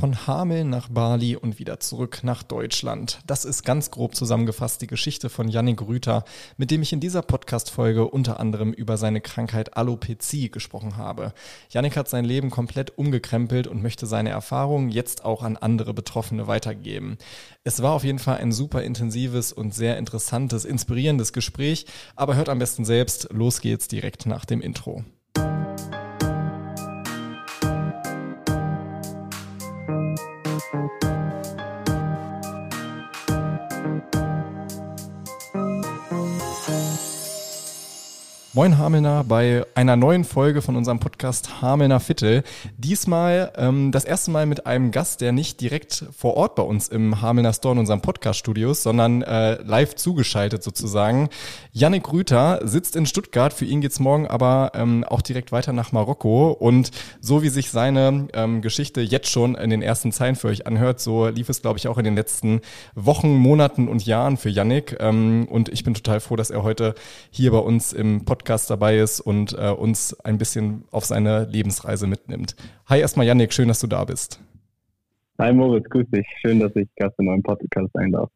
Von Hameln nach Bali und wieder zurück nach Deutschland. Das ist ganz grob zusammengefasst die Geschichte von Yannick Rüther, mit dem ich in dieser Podcast-Folge unter anderem über seine Krankheit Alopecie gesprochen habe. Yannick hat sein Leben komplett umgekrempelt und möchte seine Erfahrungen jetzt auch an andere Betroffene weitergeben. Es war auf jeden Fall ein super intensives und sehr interessantes, inspirierendes Gespräch, aber hört am besten selbst. Los geht's direkt nach dem Intro. Thank you. Moin Hamelner bei einer neuen Folge von unserem Podcast Hamelner Viertel. Diesmal ähm, das erste Mal mit einem Gast, der nicht direkt vor Ort bei uns im Hamelner Store in unserem Podcast-Studios, sondern äh, live zugeschaltet sozusagen. Yannick Rüther sitzt in Stuttgart. Für ihn geht's morgen aber ähm, auch direkt weiter nach Marokko. Und so wie sich seine ähm, Geschichte jetzt schon in den ersten Zeilen für euch anhört, so lief es, glaube ich, auch in den letzten Wochen, Monaten und Jahren für Yannick. Ähm, und ich bin total froh, dass er heute hier bei uns im Podcast Podcast dabei ist und äh, uns ein bisschen auf seine Lebensreise mitnimmt. Hi erstmal Yannick, schön, dass du da bist. Hi Moritz, grüß dich. Schön, dass ich Gast in eurem Podcast sein darf.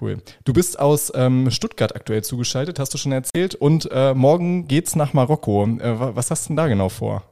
Cool. Du bist aus ähm, Stuttgart aktuell zugeschaltet, hast du schon erzählt. Und äh, morgen geht's nach Marokko. Äh, was hast du denn da genau vor?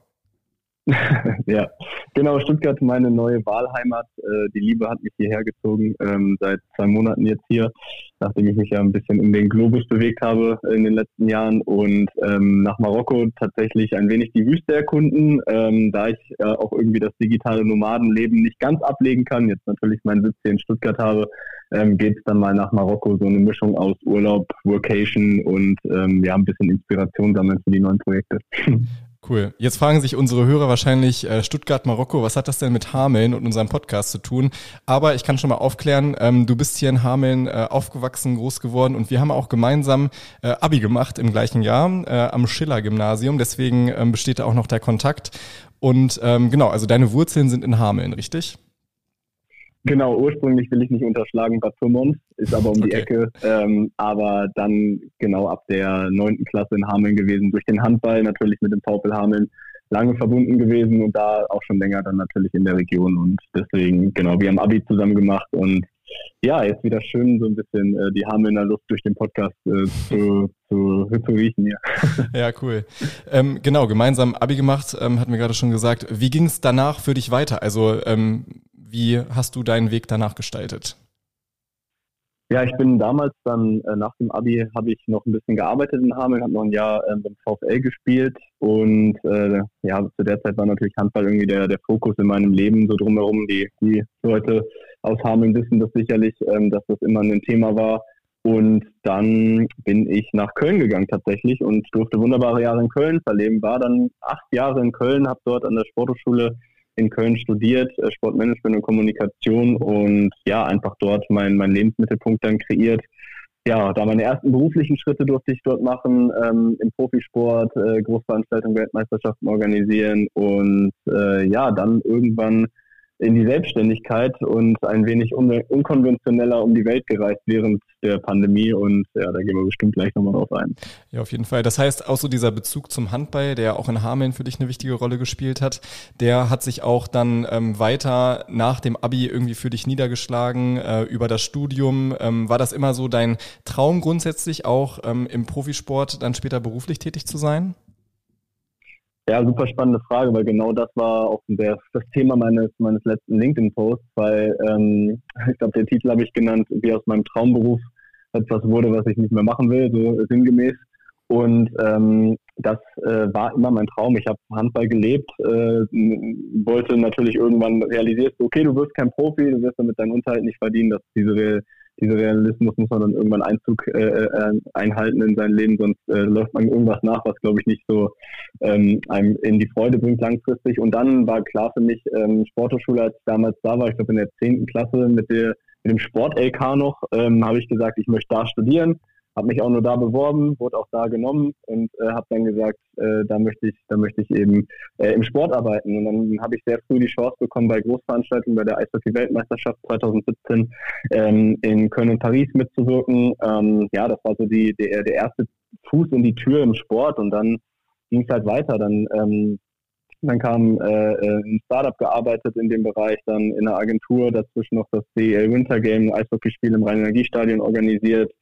ja, genau, Stuttgart, meine neue Wahlheimat. Äh, die Liebe hat mich hierher gezogen, ähm, seit zwei Monaten jetzt hier, nachdem ich mich ja ein bisschen um den Globus bewegt habe in den letzten Jahren und ähm, nach Marokko tatsächlich ein wenig die Wüste erkunden, ähm, da ich äh, auch irgendwie das digitale Nomadenleben nicht ganz ablegen kann, jetzt natürlich meinen Sitz hier in Stuttgart habe, ähm, geht es dann mal nach Marokko, so eine Mischung aus Urlaub, Workation und ähm, ja, ein bisschen Inspiration sammeln für die neuen Projekte. Cool. Jetzt fragen sich unsere Hörer wahrscheinlich äh, Stuttgart, Marokko, was hat das denn mit Hameln und unserem Podcast zu tun? Aber ich kann schon mal aufklären, ähm, du bist hier in Hameln äh, aufgewachsen, groß geworden und wir haben auch gemeinsam äh, Abi gemacht im gleichen Jahr äh, am Schiller-Gymnasium. Deswegen ähm, besteht da auch noch der Kontakt. Und ähm, genau, also deine Wurzeln sind in Hameln, richtig? Genau, ursprünglich will ich nicht unterschlagen Bad Pyrmont, ist aber um die Ecke. Ähm, aber dann genau ab der neunten Klasse in Hameln gewesen, durch den Handball natürlich mit dem VfL Hameln lange verbunden gewesen und da auch schon länger dann natürlich in der Region und deswegen, genau, wir haben Abi zusammen gemacht und ja, jetzt wieder schön so ein bisschen äh, die Hamelner Luft durch den Podcast äh, zu, zu, zu riechen hier. Ja, cool. Ähm, genau, gemeinsam Abi gemacht, ähm, hatten wir gerade schon gesagt. Wie ging es danach für dich weiter? Also ähm, wie hast du deinen Weg danach gestaltet? Ja, ich bin damals dann äh, nach dem Abi habe ich noch ein bisschen gearbeitet in Hameln, habe noch ein Jahr äh, beim VfL gespielt und äh, ja, zu der Zeit war natürlich Handball irgendwie der, der Fokus in meinem Leben so drumherum. Die, die Leute aus Hameln wissen das sicherlich, ähm, dass das immer ein Thema war. Und dann bin ich nach Köln gegangen tatsächlich und durfte wunderbare Jahre in Köln verleben. War dann acht Jahre in Köln, habe dort an der Sporthochschule in Köln studiert, äh, Sportmanagement und Kommunikation und ja, einfach dort mein, mein Lebensmittelpunkt dann kreiert. Ja, da meine ersten beruflichen Schritte durfte ich dort machen, ähm, im Profisport, äh, Großveranstaltungen, Weltmeisterschaften organisieren und äh, ja, dann irgendwann in die Selbstständigkeit und ein wenig un unkonventioneller um die Welt gereist während der Pandemie und ja, da gehen wir bestimmt gleich nochmal drauf ein. Ja, auf jeden Fall. Das heißt, auch so dieser Bezug zum Handball, der auch in Hameln für dich eine wichtige Rolle gespielt hat, der hat sich auch dann ähm, weiter nach dem Abi irgendwie für dich niedergeschlagen, äh, über das Studium. Ähm, war das immer so dein Traum grundsätzlich auch ähm, im Profisport dann später beruflich tätig zu sein? Ja, super spannende Frage, weil genau das war auch der, das Thema meines, meines letzten LinkedIn-Posts, weil ähm, ich glaube, der Titel habe ich genannt, wie aus meinem Traumberuf etwas wurde, was ich nicht mehr machen will, so sinngemäß. Und ähm, das äh, war immer mein Traum. Ich habe Handball gelebt, äh, wollte natürlich irgendwann realisieren, okay, du wirst kein Profi, du wirst damit deinen Unterhalt nicht verdienen. dass diese dieser Realismus muss man dann irgendwann Einzug äh, äh, einhalten in sein Leben, sonst äh, läuft man irgendwas nach, was glaube ich nicht so ähm, einem in die Freude bringt langfristig. Und dann war klar für mich, ähm, Sporthochschule, als ich damals da war, ich glaube in der zehnten Klasse mit, der, mit dem Sport-LK noch, ähm, habe ich gesagt, ich möchte da studieren habe mich auch nur da beworben, wurde auch da genommen und äh, habe dann gesagt, äh, da möchte ich, da möchte ich eben äh, im Sport arbeiten. Und dann habe ich sehr früh die Chance bekommen, bei Großveranstaltungen bei der Eishockey-Weltmeisterschaft 2017 ähm, in Köln und Paris mitzuwirken. Ähm, ja, das war so die, der, der erste Fuß in die Tür im Sport und dann ging es halt weiter. Dann ähm, dann kam äh, äh, ein Startup gearbeitet in dem Bereich, dann in einer Agentur, dazwischen noch das DEL Winter Game, Eishockeyspiel im Rhein-Energiestadion organisiert.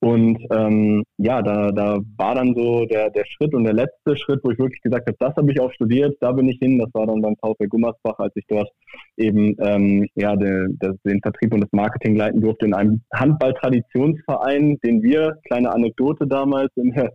Und ähm, ja, da, da war dann so der, der Schritt und der letzte Schritt, wo ich wirklich gesagt habe, das habe ich auch studiert, da bin ich hin. Das war dann beim VfL Gummersbach, als ich dort eben ähm, ja, de, de, den Vertrieb und das Marketing leiten durfte in einem Handball-Traditionsverein, den wir, kleine Anekdote damals, in der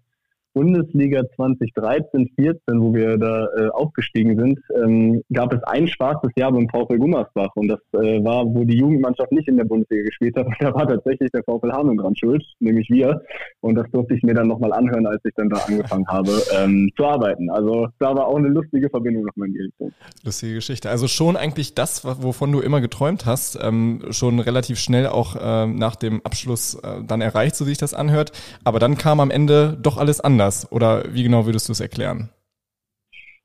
Bundesliga 2013, 14, wo wir da äh, aufgestiegen sind, ähm, gab es ein schwarzes Jahr beim VfL Gummersbach und das äh, war, wo die Jugendmannschaft nicht in der Bundesliga gespielt hat. Und da war tatsächlich der VfL Hameln dran schuld, nämlich wir. Und das durfte ich mir dann nochmal anhören, als ich dann da angefangen habe ähm, zu arbeiten. Also da war auch eine lustige Verbindung nochmal in die Richtung. Lustige Geschichte. Also schon eigentlich das, wovon du immer geträumt hast, ähm, schon relativ schnell auch ähm, nach dem Abschluss äh, dann erreicht, so wie sich das anhört. Aber dann kam am Ende doch alles anders anders? Oder wie genau würdest du es erklären?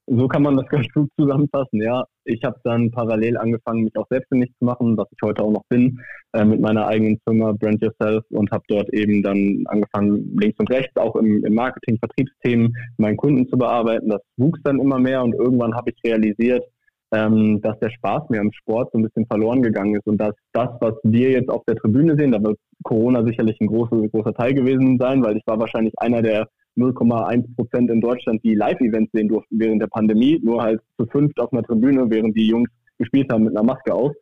So kann man das ganz gut zusammenfassen, ja. Ich habe dann parallel angefangen, mich auch selbstständig zu machen, was ich heute auch noch bin, äh, mit meiner eigenen Firma Brand Yourself und habe dort eben dann angefangen, links und rechts, auch im, im Marketing, Vertriebsthemen, meinen Kunden zu bearbeiten. Das wuchs dann immer mehr und irgendwann habe ich realisiert, ähm, dass der Spaß mir am Sport so ein bisschen verloren gegangen ist und dass das, was wir jetzt auf der Tribüne sehen, da wird Corona sicherlich ein großer, großer Teil gewesen sein, weil ich war wahrscheinlich einer der 0,1 Prozent in Deutschland, die Live-Events sehen durften während der Pandemie, nur halt zu fünft auf einer Tribüne, während die Jungs gespielt haben mit einer Maske auf.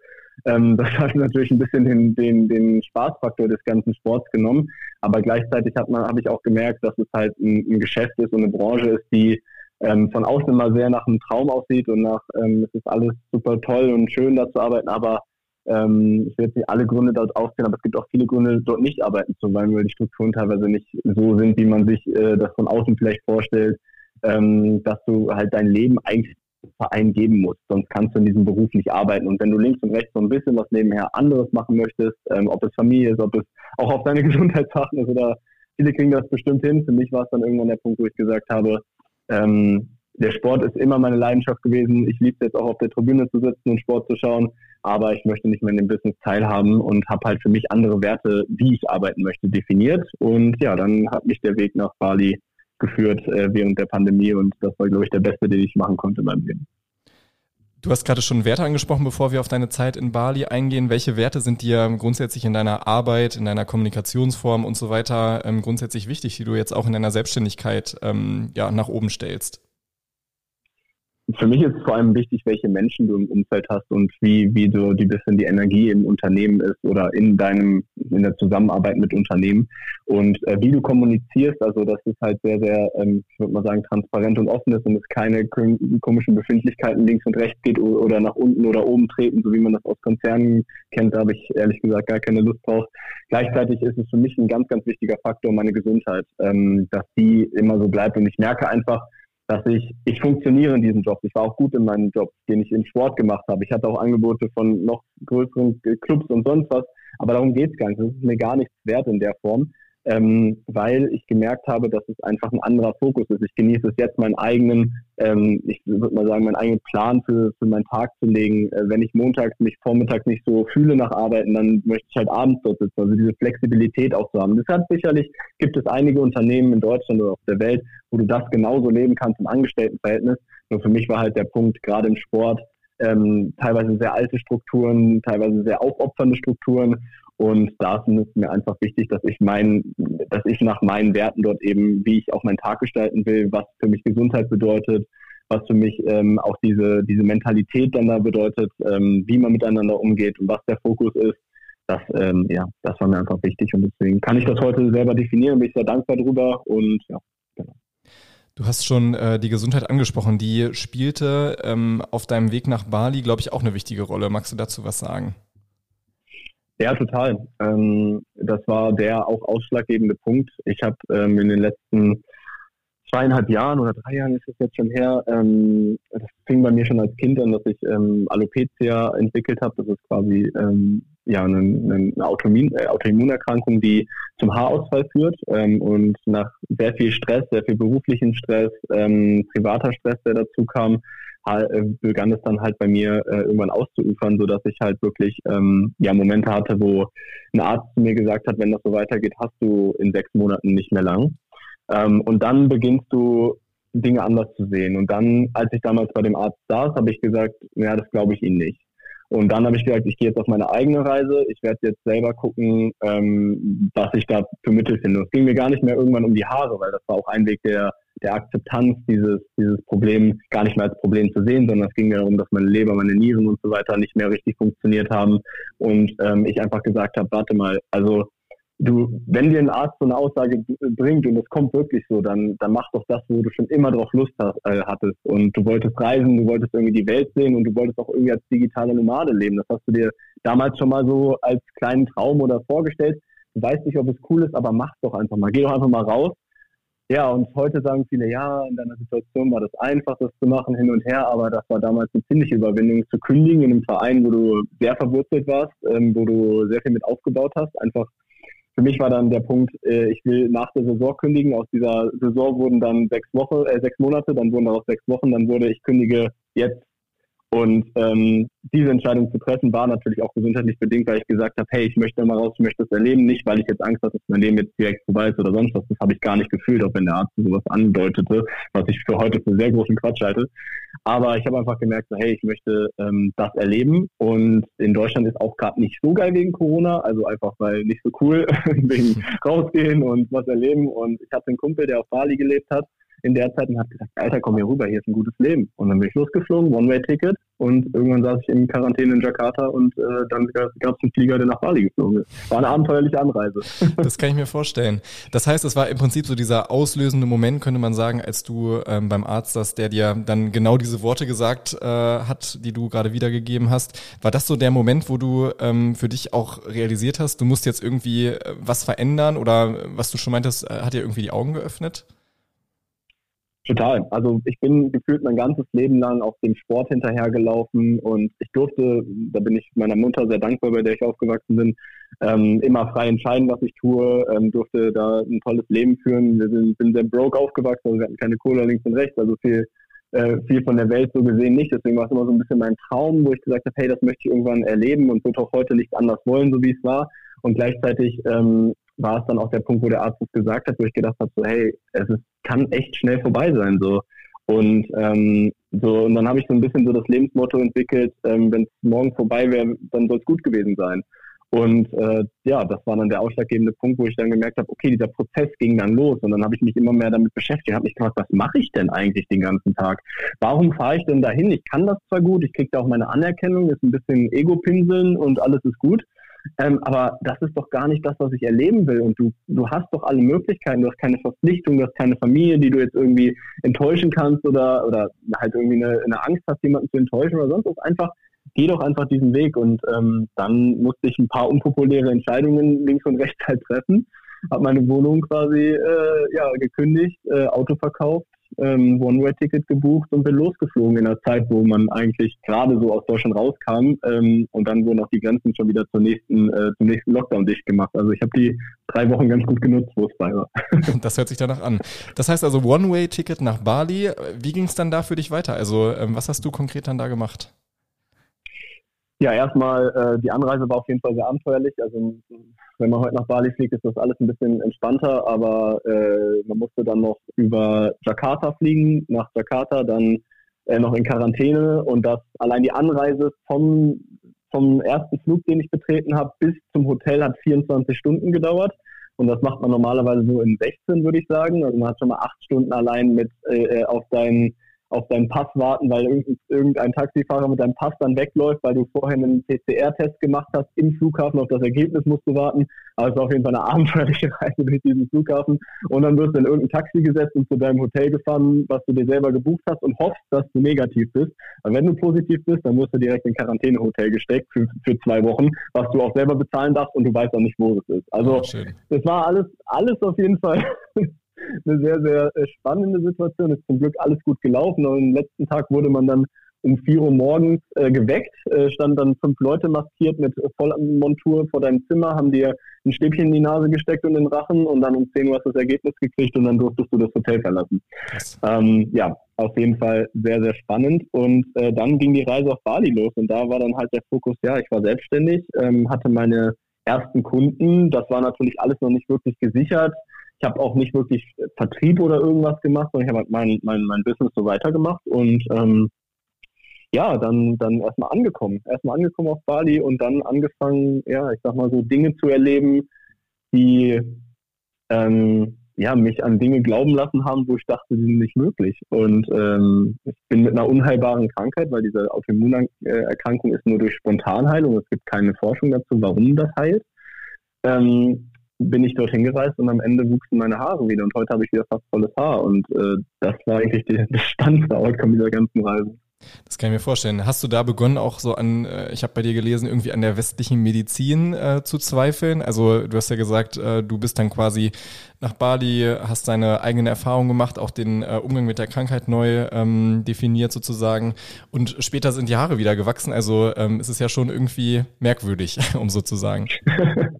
Ähm, das hat natürlich ein bisschen den, den, den Spaßfaktor des ganzen Sports genommen. Aber gleichzeitig hat man, habe ich auch gemerkt, dass es halt ein, ein Geschäft ist und eine Branche ist, die ähm, von außen immer sehr nach einem Traum aussieht und nach, ähm, es ist alles super toll und schön da zu arbeiten, aber ähm, ich will jetzt nicht alle Gründe dort aufzählen, aber es gibt auch viele Gründe, dort nicht arbeiten zu wollen, weil die Strukturen teilweise nicht so sind, wie man sich äh, das von außen vielleicht vorstellt, ähm, dass du halt dein Leben eigentlich Verein geben musst, sonst kannst du in diesem Beruf nicht arbeiten. Und wenn du links und rechts so ein bisschen was nebenher anderes machen möchtest, ähm, ob es Familie ist, ob es auch auf deine Gesundheitssachen ist oder viele kriegen das bestimmt hin. Für mich war es dann irgendwann der Punkt, wo ich gesagt habe, ähm, der Sport ist immer meine Leidenschaft gewesen. Ich liebe es jetzt auch auf der Tribüne zu sitzen und Sport zu schauen, aber ich möchte nicht mehr in dem Business teilhaben und habe halt für mich andere Werte, wie ich arbeiten möchte, definiert. Und ja, dann hat mich der Weg nach Bali geführt äh, während der Pandemie und das war, glaube ich, der beste, den ich machen konnte in meinem Leben. Du hast gerade schon Werte angesprochen, bevor wir auf deine Zeit in Bali eingehen. Welche Werte sind dir grundsätzlich in deiner Arbeit, in deiner Kommunikationsform und so weiter ähm, grundsätzlich wichtig, die du jetzt auch in deiner Selbstständigkeit ähm, ja, nach oben stellst? Für mich ist vor allem wichtig, welche Menschen du im Umfeld hast und wie, wie du die bisschen die Energie im Unternehmen ist oder in deinem, in der Zusammenarbeit mit Unternehmen und äh, wie du kommunizierst. Also, dass es halt sehr, sehr, ähm, ich würde mal sagen, transparent und offen ist und es keine komischen Befindlichkeiten links und rechts geht oder nach unten oder oben treten, so wie man das aus Konzernen kennt. Da habe ich ehrlich gesagt gar keine Lust drauf. Gleichzeitig ist es für mich ein ganz, ganz wichtiger Faktor, meine Gesundheit, ähm, dass die immer so bleibt und ich merke einfach, dass ich, ich funktioniere in diesem Job. Ich war auch gut in meinem Job, den ich im Sport gemacht habe. Ich hatte auch Angebote von noch größeren Clubs und sonst was. Aber darum geht's gar nicht. Das ist mir gar nichts wert in der Form ähm, weil ich gemerkt habe, dass es einfach ein anderer Fokus ist. Ich genieße es jetzt, meinen eigenen, ähm, ich würde mal sagen, meinen eigenen Plan für, für meinen Tag zu legen. Äh, wenn ich montags mich vormittags nicht so fühle nach Arbeiten, dann möchte ich halt abends dort sitzen. Also diese Flexibilität auch zu haben. Deshalb sicherlich gibt es einige Unternehmen in Deutschland oder auf der Welt, wo du das genauso leben kannst im Angestelltenverhältnis. Nur für mich war halt der Punkt, gerade im Sport, ähm, teilweise sehr alte Strukturen, teilweise sehr aufopfernde Strukturen und da ist mir einfach wichtig, dass ich mein, dass ich nach meinen Werten dort eben, wie ich auch meinen Tag gestalten will, was für mich Gesundheit bedeutet, was für mich ähm, auch diese, diese Mentalität dann da bedeutet, ähm, wie man miteinander umgeht und was der Fokus ist. Das, ähm, ja, das war mir einfach wichtig und deswegen kann ich das heute selber definieren, bin ich sehr dankbar drüber und ja, genau. Du hast schon äh, die Gesundheit angesprochen. Die spielte ähm, auf deinem Weg nach Bali, glaube ich, auch eine wichtige Rolle. Magst du dazu was sagen? Ja, total. Ähm, das war der auch ausschlaggebende Punkt. Ich habe ähm, in den letzten zweieinhalb Jahren oder drei Jahren ist es jetzt schon her, ähm, das fing bei mir schon als Kind an, dass ich ähm, Alopecia entwickelt habe. Das ist quasi ähm, ja eine, eine Autoimmun, äh, Autoimmunerkrankung, die zum Haarausfall führt ähm, und nach sehr viel Stress, sehr viel beruflichen Stress, ähm, privater Stress, der dazu kam, begann es dann halt bei mir äh, irgendwann auszuufern, so dass ich halt wirklich ähm, ja Momente hatte, wo ein Arzt mir gesagt hat, wenn das so weitergeht, hast du in sechs Monaten nicht mehr lang. Ähm, und dann beginnst du Dinge anders zu sehen. Und dann, als ich damals bei dem Arzt saß, habe ich gesagt, ja, das glaube ich Ihnen nicht. Und dann habe ich gesagt, ich gehe jetzt auf meine eigene Reise. Ich werde jetzt selber gucken, ähm, was ich da für Mittel finde. Es ging mir gar nicht mehr irgendwann um die Haare, weil das war auch ein Weg der, der Akzeptanz, dieses, dieses Problem gar nicht mehr als Problem zu sehen, sondern es ging mir darum, dass meine Leber, meine Nieren und so weiter nicht mehr richtig funktioniert haben. Und ähm, ich einfach gesagt habe, warte mal, also du, wenn dir ein Arzt so eine Aussage bringt und es kommt wirklich so, dann, dann mach doch das, wo du schon immer drauf Lust hast, äh, hattest. Und du wolltest reisen, du wolltest irgendwie die Welt sehen und du wolltest auch irgendwie als digitale Nomade leben. Das hast du dir damals schon mal so als kleinen Traum oder vorgestellt. Du weißt nicht, ob es cool ist, aber mach doch einfach mal. Geh doch einfach mal raus. Ja, und heute sagen viele, ja, in deiner Situation war das einfach, das zu machen, hin und her, aber das war damals eine ziemliche Überwindung zu kündigen in einem Verein, wo du sehr verwurzelt warst, ähm, wo du sehr viel mit aufgebaut hast, einfach für mich war dann der Punkt, äh, ich will nach der Saison kündigen. Aus dieser Saison wurden dann sechs Wochen, äh, sechs Monate, dann wurden daraus sechs Wochen, dann wurde ich kündige jetzt und ähm, diese Entscheidung zu treffen war natürlich auch gesundheitlich bedingt, weil ich gesagt habe, hey, ich möchte mal raus, ich möchte das erleben, nicht weil ich jetzt Angst hatte, dass mein Leben jetzt direkt vorbei ist oder sonst was. Das habe ich gar nicht gefühlt, auch wenn der Arzt sowas andeutete, was ich für heute für sehr großen Quatsch halte. Aber ich habe einfach gemerkt, so, hey, ich möchte ähm, das erleben und in Deutschland ist auch gerade nicht so geil wegen Corona, also einfach weil nicht so cool wegen rausgehen und was erleben. Und ich hatte einen Kumpel, der auf Bali gelebt hat in der Zeit und hat gesagt, Alter, komm hier rüber, hier ist ein gutes Leben. Und dann bin ich losgeflogen, One-Way-Ticket und irgendwann saß ich in Quarantäne in Jakarta und äh, dann gab es einen Flieger, der nach Bali geflogen ist. War eine abenteuerliche Anreise. Das kann ich mir vorstellen. Das heißt, es war im Prinzip so dieser auslösende Moment, könnte man sagen, als du ähm, beim Arzt saß, der dir dann genau diese Worte gesagt äh, hat, die du gerade wiedergegeben hast. War das so der Moment, wo du ähm, für dich auch realisiert hast, du musst jetzt irgendwie äh, was verändern oder was du schon meintest, äh, hat dir irgendwie die Augen geöffnet? Total. Also ich bin gefühlt mein ganzes Leben lang auf dem Sport hinterhergelaufen und ich durfte, da bin ich meiner Mutter sehr dankbar, bei der ich aufgewachsen bin, ähm, immer frei entscheiden, was ich tue, ähm, durfte da ein tolles Leben führen. Wir sind, sind sehr broke aufgewachsen, also wir hatten keine Kohle links und rechts, also viel, äh, viel von der Welt so gesehen nicht. Deswegen war es immer so ein bisschen mein Traum, wo ich gesagt habe, hey, das möchte ich irgendwann erleben und würde auch heute nichts anders wollen, so wie es war. Und gleichzeitig ähm, war es dann auch der Punkt, wo der Arzt es gesagt hat, wo ich gedacht habe, so hey, es ist, kann echt schnell vorbei sein so. Und ähm, so und dann habe ich so ein bisschen so das Lebensmotto entwickelt, ähm, wenn es morgen vorbei wäre, dann soll es gut gewesen sein. Und äh, ja, das war dann der ausschlaggebende Punkt, wo ich dann gemerkt habe, okay, dieser Prozess ging dann los und dann habe ich mich immer mehr damit beschäftigt, habe mich gefragt, was mache ich denn eigentlich den ganzen Tag? Warum fahre ich denn dahin? Ich kann das zwar gut, ich kriege da auch meine Anerkennung, ist ein bisschen Ego-Pinseln und alles ist gut, ähm, aber das ist doch gar nicht das, was ich erleben will. Und du, du hast doch alle Möglichkeiten. Du hast keine Verpflichtung, du hast keine Familie, die du jetzt irgendwie enttäuschen kannst oder, oder halt irgendwie eine, eine Angst hast, jemanden zu enttäuschen oder sonst was. Einfach, geh doch einfach diesen Weg. Und ähm, dann musste ich ein paar unpopuläre Entscheidungen links und rechts halt treffen. Habe meine Wohnung quasi äh, ja, gekündigt, äh, Auto verkauft ähm, One-Way-Ticket gebucht und bin losgeflogen in der Zeit, wo man eigentlich gerade so aus Deutschland rauskam ähm, und dann wurden auch die Grenzen schon wieder zur nächsten, äh, zum nächsten Lockdown dicht gemacht. Also ich habe die drei Wochen ganz gut genutzt, wo es bei war. Das hört sich danach an. Das heißt also One-Way-Ticket nach Bali. Wie ging es dann da für dich weiter? Also ähm, was hast du konkret dann da gemacht? Ja, erstmal, äh, die Anreise war auf jeden Fall sehr abenteuerlich. Also wenn man heute nach Bali fliegt, ist das alles ein bisschen entspannter, aber äh, man musste dann noch über Jakarta fliegen, nach Jakarta, dann äh, noch in Quarantäne und das allein die Anreise vom, vom ersten Flug, den ich betreten habe, bis zum Hotel hat 24 Stunden gedauert. Und das macht man normalerweise so in 16, würde ich sagen. Also man hat schon mal acht Stunden allein mit äh, äh auf seinen auf deinen Pass warten, weil irgendein Taxifahrer mit deinem Pass dann wegläuft, weil du vorher einen PCR-Test gemacht hast im Flughafen. Auf das Ergebnis musst du warten. Aber es ist auf jeden Fall eine abenteuerliche Reise durch diesen Flughafen. Und dann wirst du in irgendein Taxi gesetzt und zu deinem Hotel gefahren, was du dir selber gebucht hast und hoffst, dass du negativ bist. Aber wenn du positiv bist, dann wirst du direkt in Quarantänehotel gesteckt für, für zwei Wochen, was du auch selber bezahlen darfst und du weißt auch nicht, wo es ist. Also, das war alles, alles auf jeden Fall eine sehr, sehr äh, spannende Situation. Ist zum Glück alles gut gelaufen. Und am letzten Tag wurde man dann um 4 Uhr morgens äh, geweckt, äh, standen dann fünf Leute maskiert mit Vollmontur vor deinem Zimmer, haben dir ein Stäbchen in die Nase gesteckt und den Rachen und dann um 10 Uhr hast du das Ergebnis gekriegt und dann durftest du das Hotel verlassen. Ähm, ja, auf jeden Fall sehr, sehr spannend. Und äh, dann ging die Reise auf Bali los und da war dann halt der Fokus, ja, ich war selbstständig, ähm, hatte meine ersten Kunden, das war natürlich alles noch nicht wirklich gesichert. Ich habe auch nicht wirklich Vertrieb oder irgendwas gemacht, sondern ich habe halt mein, mein, mein Business so weitergemacht und ähm, ja, dann, dann erstmal angekommen. Erstmal angekommen auf Bali und dann angefangen, ja, ich sag mal so Dinge zu erleben, die ähm, ja, mich an Dinge glauben lassen haben, wo ich dachte, die sind nicht möglich. Und ähm, ich bin mit einer unheilbaren Krankheit, weil diese Autoimmunerkrankung ist nur durch Spontanheilung. Es gibt keine Forschung dazu, warum das heilt. Ähm, bin ich dorthin gereist und am Ende wuchsen meine Haare wieder und heute habe ich wieder fast volles Haar und äh, das war eigentlich die, das spannendste Outcome dieser ganzen Reise. Das kann ich mir vorstellen. Hast du da begonnen, auch so an, äh, ich habe bei dir gelesen, irgendwie an der westlichen Medizin äh, zu zweifeln? Also du hast ja gesagt, äh, du bist dann quasi nach Bali, hast deine eigenen Erfahrungen gemacht, auch den äh, Umgang mit der Krankheit neu ähm, definiert sozusagen. Und später sind die Haare wieder gewachsen. Also ähm, es ist ja schon irgendwie merkwürdig, um so zu sagen.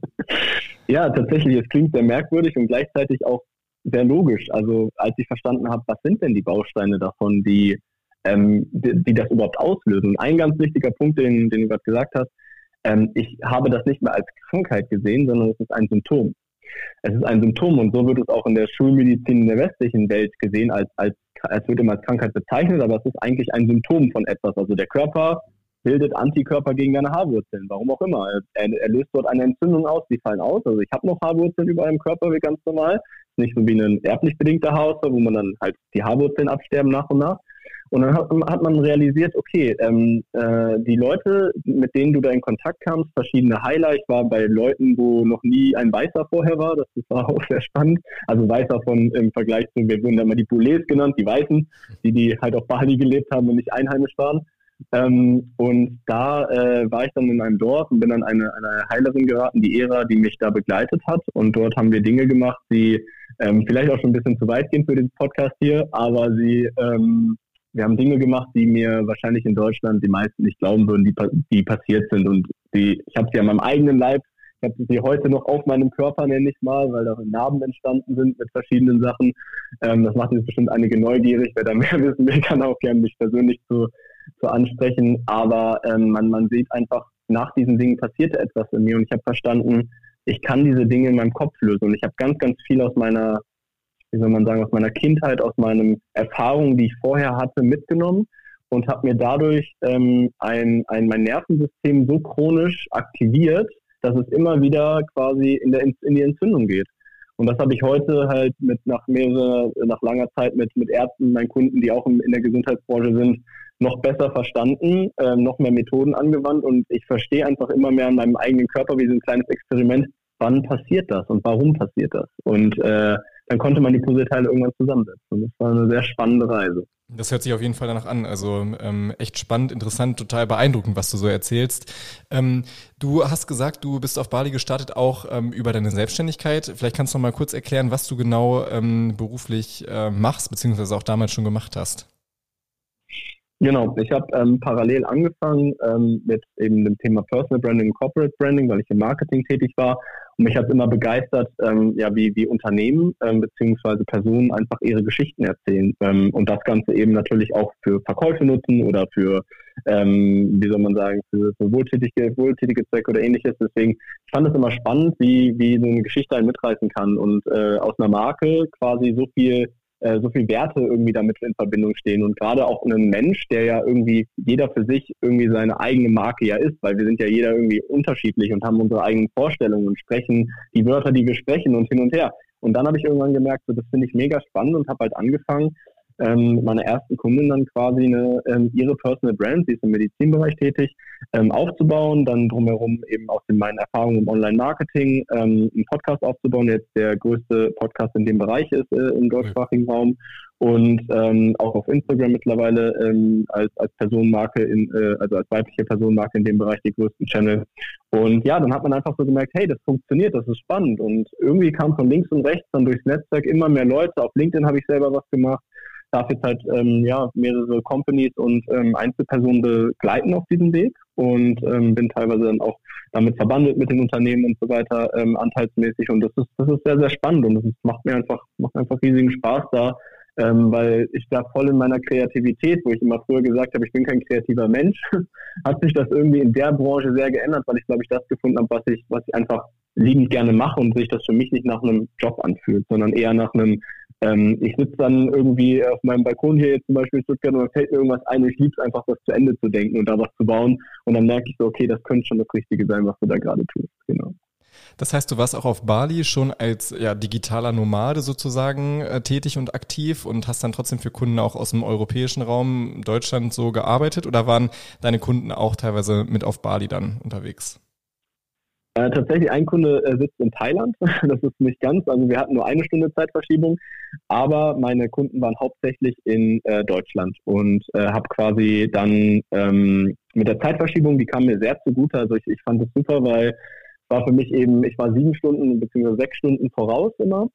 ja, tatsächlich, es klingt sehr merkwürdig und gleichzeitig auch sehr logisch. Also als ich verstanden habe, was sind denn die Bausteine davon, die ähm, die, die, das überhaupt auslösen. Ein ganz wichtiger Punkt, den, den du gerade gesagt hast, ähm, ich habe das nicht mehr als Krankheit gesehen, sondern es ist ein Symptom. Es ist ein Symptom und so wird es auch in der Schulmedizin in der westlichen Welt gesehen, als, als, als wird immer als Krankheit bezeichnet, aber es ist eigentlich ein Symptom von etwas. Also der Körper bildet Antikörper gegen deine Haarwurzeln, warum auch immer. Er, er löst dort eine Entzündung aus, die fallen aus. Also ich habe noch Haarwurzeln überall im Körper wie ganz normal. Nicht so wie ein erblich bedingter Haarausfall, wo man dann halt die Haarwurzeln absterben nach und nach. Und dann hat, hat man realisiert, okay, ähm, äh, die Leute, mit denen du da in Kontakt kamst, verschiedene Highlights, ich war bei Leuten, wo noch nie ein Weißer vorher war, das war auch sehr spannend. Also Weißer von im Vergleich zu, wir wurden immer die Boulets genannt, die Weißen, die, die halt auf Bali gelebt haben und nicht einheimisch waren. Ähm, und da äh, war ich dann in einem Dorf und bin dann eine, eine Heilerin geraten, die Ära, die mich da begleitet hat. Und dort haben wir Dinge gemacht, die ähm, vielleicht auch schon ein bisschen zu weit gehen für den Podcast hier, aber sie ähm, wir haben Dinge gemacht, die mir wahrscheinlich in Deutschland die meisten nicht glauben würden, die, die passiert sind. Und die, ich habe sie an meinem eigenen Leib, ich habe sie heute noch auf meinem Körper, nenne ich mal, weil da Narben entstanden sind mit verschiedenen Sachen. Ähm, das macht jetzt bestimmt einige neugierig. Wer da mehr wissen will, kann auch gerne mich persönlich zu, zu ansprechen. Aber ähm, man, man sieht einfach, nach diesen Dingen passierte etwas in mir und ich habe verstanden, ich kann diese Dinge in meinem Kopf lösen. Und ich habe ganz, ganz viel aus meiner wie soll man sagen, aus meiner Kindheit, aus meinen Erfahrungen, die ich vorher hatte, mitgenommen und habe mir dadurch ähm, ein, ein, mein Nervensystem so chronisch aktiviert, dass es immer wieder quasi in, der, in die Entzündung geht. Und das habe ich heute halt mit nach mehrere, nach langer Zeit mit, mit Ärzten, meinen Kunden, die auch in, der Gesundheitsbranche sind, noch besser verstanden, äh, noch mehr Methoden angewandt und ich verstehe einfach immer mehr an meinem eigenen Körper wie so ein kleines Experiment, wann passiert das und warum passiert das. Und äh, dann konnte man die Puzzleteile irgendwann zusammensetzen. Und das war eine sehr spannende Reise. Das hört sich auf jeden Fall danach an. Also ähm, echt spannend, interessant, total beeindruckend, was du so erzählst. Ähm, du hast gesagt, du bist auf Bali gestartet auch ähm, über deine Selbstständigkeit. Vielleicht kannst du noch mal kurz erklären, was du genau ähm, beruflich äh, machst, beziehungsweise auch damals schon gemacht hast. Genau, ich habe ähm, parallel angefangen ähm, mit eben dem Thema Personal Branding und Corporate Branding, weil ich im Marketing tätig war. Und mich hat immer begeistert, ähm, ja, wie, wie Unternehmen ähm, beziehungsweise Personen einfach ihre Geschichten erzählen ähm, und das Ganze eben natürlich auch für Verkäufe nutzen oder für, ähm, wie soll man sagen, für, für wohltätige, wohltätige Zwecke oder ähnliches. Deswegen, ich fand es immer spannend, wie, wie so eine Geschichte einen mitreißen kann und äh, aus einer Marke quasi so viel äh, so viel Werte irgendwie damit in Verbindung stehen. Und gerade auch ein Mensch, der ja irgendwie jeder für sich irgendwie seine eigene Marke ja ist, weil wir sind ja jeder irgendwie unterschiedlich und haben unsere eigenen Vorstellungen und sprechen die Wörter, die wir sprechen und hin und her. Und dann habe ich irgendwann gemerkt, so, das finde ich mega spannend und habe halt angefangen, ähm, meiner ersten Kundin dann quasi eine, ähm, ihre Personal Brand, sie ist im Medizinbereich tätig, ähm, aufzubauen, dann drumherum eben aus den, meinen Erfahrungen im Online-Marketing ähm, einen Podcast aufzubauen, der jetzt der größte Podcast in dem Bereich ist äh, im deutschsprachigen Raum und ähm, auch auf Instagram mittlerweile ähm, als, als Personenmarke, in, äh, also als weibliche Personenmarke in dem Bereich die größten Channel. Und ja, dann hat man einfach so gemerkt, hey, das funktioniert, das ist spannend. Und irgendwie kam von links und rechts dann durchs Netzwerk immer mehr Leute. Auf LinkedIn habe ich selber was gemacht darf jetzt halt ähm, ja, mehrere Companies und ähm, Einzelpersonen begleiten auf diesem Weg und ähm, bin teilweise dann auch damit verbandelt mit den Unternehmen und so weiter, ähm, anteilsmäßig. Und das ist, das ist sehr, sehr spannend und es macht mir einfach, macht einfach riesigen Spaß da, ähm, weil ich da voll in meiner Kreativität, wo ich immer früher gesagt habe, ich bin kein kreativer Mensch, hat sich das irgendwie in der Branche sehr geändert, weil ich glaube ich das gefunden habe, was ich, was ich einfach liebend gerne mache und sich das für mich nicht nach einem Job anfühlt, sondern eher nach einem, ähm, ich sitze dann irgendwie auf meinem Balkon hier jetzt zum Beispiel in Stuttgart und dann fällt mir irgendwas ein und ich liebe es einfach, das zu Ende zu denken und da was zu bauen und dann merke ich so, okay, das könnte schon das Richtige sein, was du da gerade tust. Genau. Das heißt, du warst auch auf Bali schon als ja, digitaler Nomade sozusagen äh, tätig und aktiv und hast dann trotzdem für Kunden auch aus dem europäischen Raum, Deutschland so gearbeitet oder waren deine Kunden auch teilweise mit auf Bali dann unterwegs? Äh, tatsächlich, ein Kunde äh, sitzt in Thailand. Das ist nicht ganz. Also wir hatten nur eine Stunde Zeitverschiebung, aber meine Kunden waren hauptsächlich in äh, Deutschland und äh, habe quasi dann ähm, mit der Zeitverschiebung, die kam mir sehr zugute. Also ich, ich fand es super, weil war für mich eben, ich war sieben Stunden bzw. sechs Stunden voraus immer.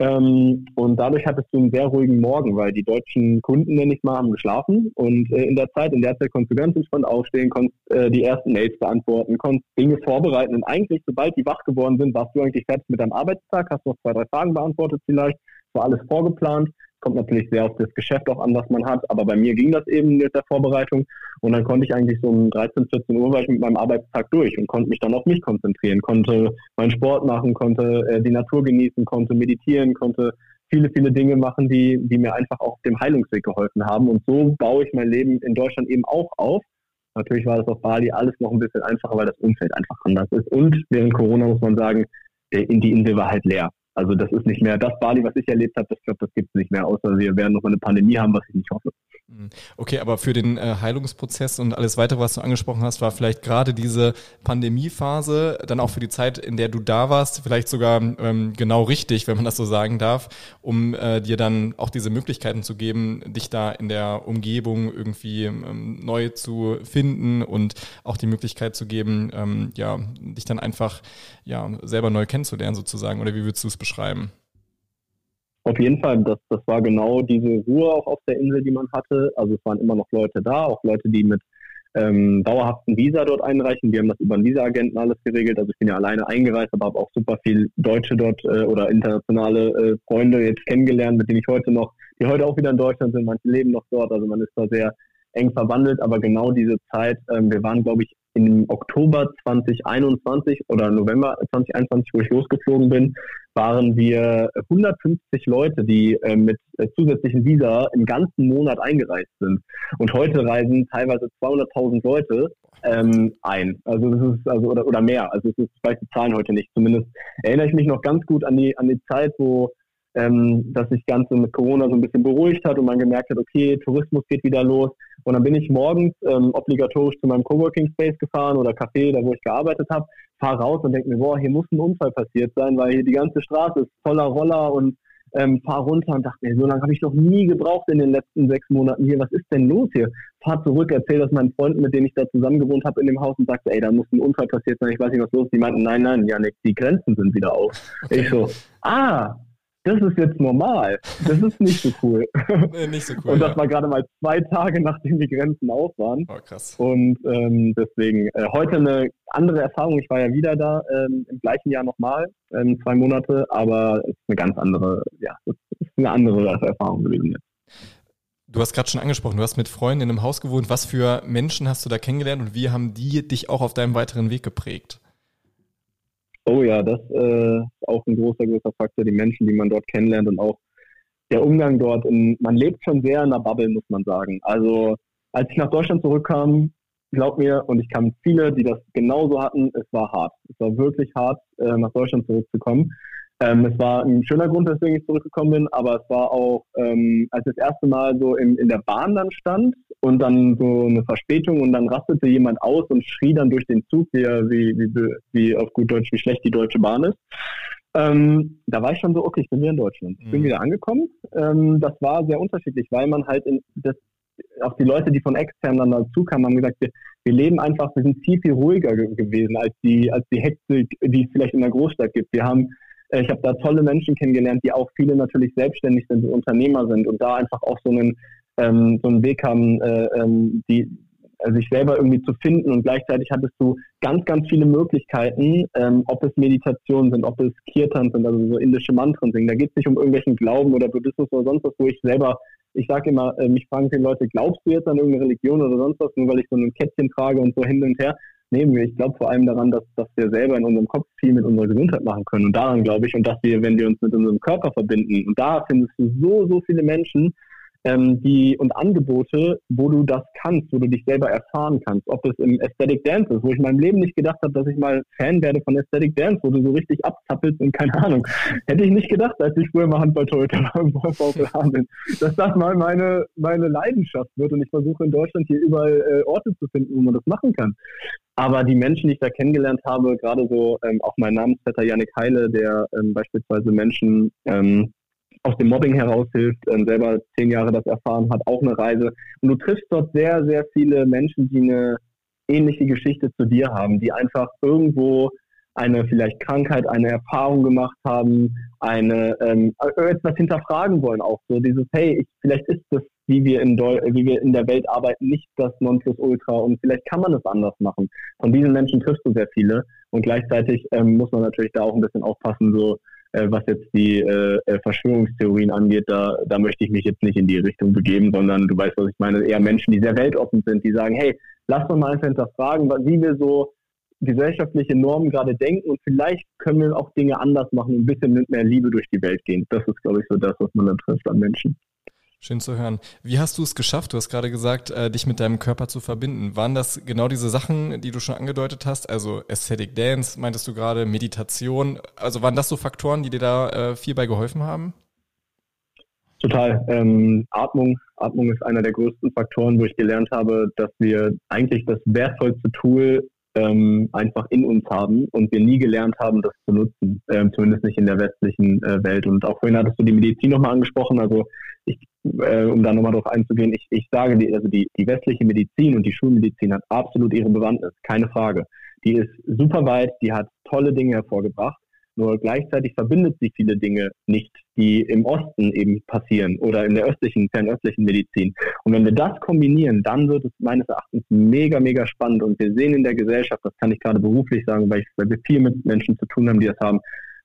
Ähm, und dadurch hattest du einen sehr ruhigen Morgen, weil die deutschen Kunden, nenne ich mal, haben geschlafen. Und äh, in der Zeit, in der Zeit konntest du ganz entspannt aufstehen, konntest äh, die ersten Mails beantworten, konntest Dinge vorbereiten. Und eigentlich, sobald die wach geworden sind, warst du eigentlich fertig mit deinem Arbeitstag, hast noch zwei, drei Fragen beantwortet vielleicht, war alles vorgeplant. Kommt natürlich sehr auf das Geschäft auch an, was man hat. Aber bei mir ging das eben mit der Vorbereitung. Und dann konnte ich eigentlich so um 13, 14 Uhr war ich mit meinem Arbeitstag durch und konnte mich dann auf mich konzentrieren, konnte meinen Sport machen, konnte äh, die Natur genießen, konnte meditieren, konnte viele, viele Dinge machen, die, die mir einfach auf dem Heilungsweg geholfen haben. Und so baue ich mein Leben in Deutschland eben auch auf. Natürlich war das auf Bali alles noch ein bisschen einfacher, weil das Umfeld einfach anders ist. Und während Corona muss man sagen, äh, die Insel war halt leer. Also das ist nicht mehr das Bali, was ich erlebt habe. Das glaube, das gibt es nicht mehr, außer wir werden noch eine Pandemie haben, was ich nicht hoffe. Mhm. Okay, aber für den äh, Heilungsprozess und alles weitere, was du angesprochen hast, war vielleicht gerade diese Pandemiephase dann auch für die Zeit, in der du da warst, vielleicht sogar ähm, genau richtig, wenn man das so sagen darf, um äh, dir dann auch diese Möglichkeiten zu geben, dich da in der Umgebung irgendwie ähm, neu zu finden und auch die Möglichkeit zu geben, ähm, ja, dich dann einfach ja selber neu kennenzulernen sozusagen. Oder wie würdest du es beschreiben? Auf jeden Fall, das, das war genau diese Ruhe auch auf der Insel, die man hatte. Also es waren immer noch Leute da, auch Leute, die mit ähm, dauerhaften Visa dort einreichen. Wir haben das über einen Visa-Agenten alles geregelt. Also ich bin ja alleine eingereist, aber habe auch super viel Deutsche dort äh, oder internationale äh, Freunde jetzt kennengelernt, mit denen ich heute noch, die heute auch wieder in Deutschland sind. Manche leben noch dort. Also man ist da sehr eng verwandelt. Aber genau diese Zeit, ähm, wir waren, glaube ich, im Oktober 2021 oder November 2021, wo ich losgeflogen bin, waren wir 150 Leute, die äh, mit äh, zusätzlichen Visa im ganzen Monat eingereist sind. Und heute reisen teilweise 200.000 Leute ähm, ein. Also das ist also oder, oder mehr. Also es ist, ich weiß die Zahlen heute nicht. Zumindest erinnere ich mich noch ganz gut an die an die Zeit, wo ähm, dass sich das Ganze mit Corona so ein bisschen beruhigt hat und man gemerkt hat, okay, Tourismus geht wieder los. Und dann bin ich morgens ähm, obligatorisch zu meinem Coworking Space gefahren oder Café, da wo ich gearbeitet habe, fahre raus und denke mir, boah, hier muss ein Unfall passiert sein, weil hier die ganze Straße ist voller Roller und ähm, fahr runter und dachte mir, so lange habe ich noch nie gebraucht in den letzten sechs Monaten hier. Was ist denn los hier? Fahr zurück, erzähl das meinen Freunden, mit denen ich da zusammen gewohnt habe in dem Haus und sagte, ey, da muss ein Unfall passiert sein, ich weiß nicht, was los ist. Die meinten, nein, nein, Janik, die Grenzen sind wieder auf. Okay. Ich so, ah, das ist jetzt normal. Das ist nicht so cool. Nee, nicht so cool. Und das ja. war gerade mal zwei Tage, nachdem die Grenzen auf waren. Oh, krass. Und ähm, deswegen äh, heute eine andere Erfahrung. Ich war ja wieder da ähm, im gleichen Jahr nochmal, ähm, zwei Monate, aber es ist eine ganz andere, ja, es ist eine andere Erfahrung gewesen jetzt. Du hast gerade schon angesprochen, du hast mit Freunden in einem Haus gewohnt. Was für Menschen hast du da kennengelernt und wie haben die dich auch auf deinem weiteren Weg geprägt? Oh ja, das äh, ist auch ein großer, großer Faktor, die Menschen, die man dort kennenlernt und auch der Umgang dort. Und man lebt schon sehr in der Bubble, muss man sagen. Also als ich nach Deutschland zurückkam, glaub mir, und ich kannte viele, die das genauso hatten, es war hart. Es war wirklich hart, äh, nach Deutschland zurückzukommen. Ähm, es war ein schöner Grund, weswegen ich zurückgekommen bin, aber es war auch, ähm, als ich das erste Mal so in, in der Bahn dann stand und dann so eine Verspätung und dann rastete jemand aus und schrie dann durch den Zug, wie, wie, wie, wie auf gut Deutsch, wie schlecht die Deutsche Bahn ist. Ähm, da war ich schon so, okay, ich bin wieder in Deutschland. Ich bin mhm. wieder angekommen. Ähm, das war sehr unterschiedlich, weil man halt in das, auch die Leute, die von extern dann dazu kamen, haben gesagt, wir, wir leben einfach, wir sind viel, viel ruhiger gewesen als die, als die Hektik, die es vielleicht in der Großstadt gibt. Wir haben ich habe da tolle Menschen kennengelernt, die auch viele natürlich selbstständig sind, Unternehmer sind und da einfach auch so einen, ähm, so einen Weg haben, äh, ähm, die, äh, sich selber irgendwie zu finden und gleichzeitig hattest du ganz, ganz viele Möglichkeiten, ähm, ob es Meditationen sind, ob es Kirtan sind, also so indische Mantren singen. Da geht es nicht um irgendwelchen Glauben oder Buddhismus oder sonst was, wo ich selber, ich sage immer, äh, mich fragen viele Leute, glaubst du jetzt an irgendeine Religion oder sonst was, nur weil ich so ein Kettchen trage und so hin und her. Nehmen wir. Ich glaube vor allem daran, dass, dass wir selber in unserem Kopf viel mit unserer Gesundheit machen können. Und daran glaube ich, und dass wir, wenn wir uns mit unserem Körper verbinden, und da findest du so, so viele Menschen, ähm, die und Angebote, wo du das kannst, wo du dich selber erfahren kannst. Ob es im Aesthetic Dance ist, wo ich in meinem Leben nicht gedacht habe, dass ich mal Fan werde von Aesthetic Dance, wo du so richtig abzappelst und keine Ahnung. Hätte ich nicht gedacht, als ich früher mal Handballtorhüter war im VfL Hameln, dass das mal meine, meine Leidenschaft wird und ich versuche in Deutschland hier überall äh, Orte zu finden, wo man das machen kann. Aber die Menschen, die ich da kennengelernt habe, gerade so ähm, auch mein Namensvetter Yannick Heile, der ähm, beispielsweise Menschen ähm, aus dem Mobbing heraushilft, ähm, selber zehn Jahre das erfahren hat, auch eine Reise. Und du triffst dort sehr, sehr viele Menschen, die eine ähnliche Geschichte zu dir haben, die einfach irgendwo eine vielleicht Krankheit, eine Erfahrung gemacht haben, eine ähm, etwas hinterfragen wollen auch so dieses hey ich, vielleicht ist das wie wir in Deu wie wir in der Welt arbeiten nicht das Nonplusultra und vielleicht kann man es anders machen. Von diesen Menschen triffst du sehr viele und gleichzeitig ähm, muss man natürlich da auch ein bisschen aufpassen so äh, was jetzt die äh, äh, Verschwörungstheorien angeht, da, da möchte ich mich jetzt nicht in die Richtung begeben, sondern du weißt, was ich meine, eher Menschen, die sehr weltoffen sind, die sagen, hey, lass doch mal einfach hinterfragen, wie wir so gesellschaftliche Normen gerade denken und vielleicht können wir auch Dinge anders machen und ein bisschen mit mehr Liebe durch die Welt gehen. Das ist, glaube ich, so das, was man dann trifft an Menschen. Schön zu hören. Wie hast du es geschafft? Du hast gerade gesagt, äh, dich mit deinem Körper zu verbinden. Waren das genau diese Sachen, die du schon angedeutet hast? Also Aesthetic Dance, meintest du gerade, Meditation. Also waren das so Faktoren, die dir da äh, viel bei geholfen haben? Total. Ähm, Atmung. Atmung ist einer der größten Faktoren, wo ich gelernt habe, dass wir eigentlich das wertvollste Tool ähm, einfach in uns haben und wir nie gelernt haben, das zu nutzen, ähm, zumindest nicht in der westlichen äh, Welt. Und auch vorhin hattest du die Medizin nochmal angesprochen, also ich, äh, um da nochmal drauf einzugehen, ich, ich sage, die, also die, die westliche Medizin und die Schulmedizin hat absolut ihre Bewandtnis, keine Frage. Die ist super weit, die hat tolle Dinge hervorgebracht. Nur gleichzeitig verbindet sie viele Dinge nicht, die im Osten eben passieren oder in der östlichen, fernöstlichen Medizin. Und wenn wir das kombinieren, dann wird es meines Erachtens mega, mega spannend. Und wir sehen in der Gesellschaft, das kann ich gerade beruflich sagen, weil, ich, weil wir viel mit Menschen zu tun haben, die das haben,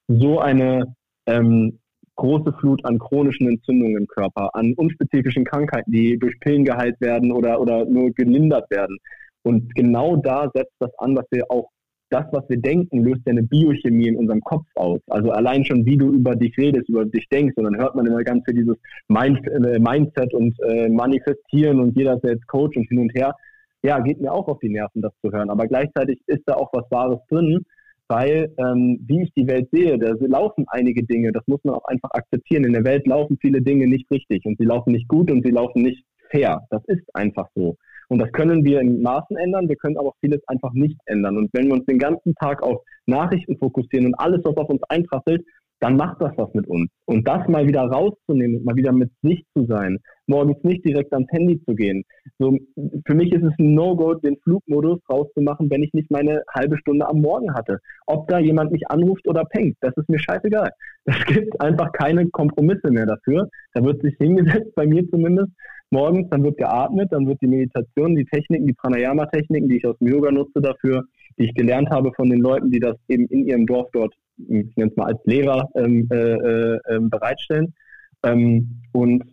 so eine ähm, große Flut an chronischen Entzündungen im Körper, an unspezifischen Krankheiten, die durch Pillen geheilt werden oder, oder nur gelindert werden. Und genau da setzt das an, was wir auch das, was wir denken, löst ja eine Biochemie in unserem Kopf aus. Also allein schon, wie du über dich redest, über dich denkst, und dann hört man immer ganz viel dieses Mind äh, Mindset und äh, Manifestieren und jeder jetzt Coach und hin und her. Ja, geht mir auch auf die Nerven, das zu hören. Aber gleichzeitig ist da auch was Wahres drin, weil ähm, wie ich die Welt sehe, da laufen einige Dinge, das muss man auch einfach akzeptieren. In der Welt laufen viele Dinge nicht richtig und sie laufen nicht gut und sie laufen nicht fair. Das ist einfach so. Und das können wir in Maßen ändern, wir können aber auch vieles einfach nicht ändern. Und wenn wir uns den ganzen Tag auf Nachrichten fokussieren und alles, was auf uns einprasselt, dann macht das was mit uns. Und das mal wieder rauszunehmen mal wieder mit sich zu sein, morgens nicht direkt ans Handy zu gehen. So, für mich ist es ein No-Go, den Flugmodus rauszumachen, wenn ich nicht meine halbe Stunde am Morgen hatte. Ob da jemand mich anruft oder pengt, das ist mir scheißegal. Es gibt einfach keine Kompromisse mehr dafür. Da wird sich hingesetzt, bei mir zumindest, morgens, dann wird geatmet, dann wird die Meditation, die Techniken, die Pranayama-Techniken, die ich aus dem Yoga nutze dafür, die ich gelernt habe von den Leuten, die das eben in ihrem Dorf dort, ich nenne es mal als Lehrer, ähm, äh, äh, ähm, bereitstellen. Ähm, und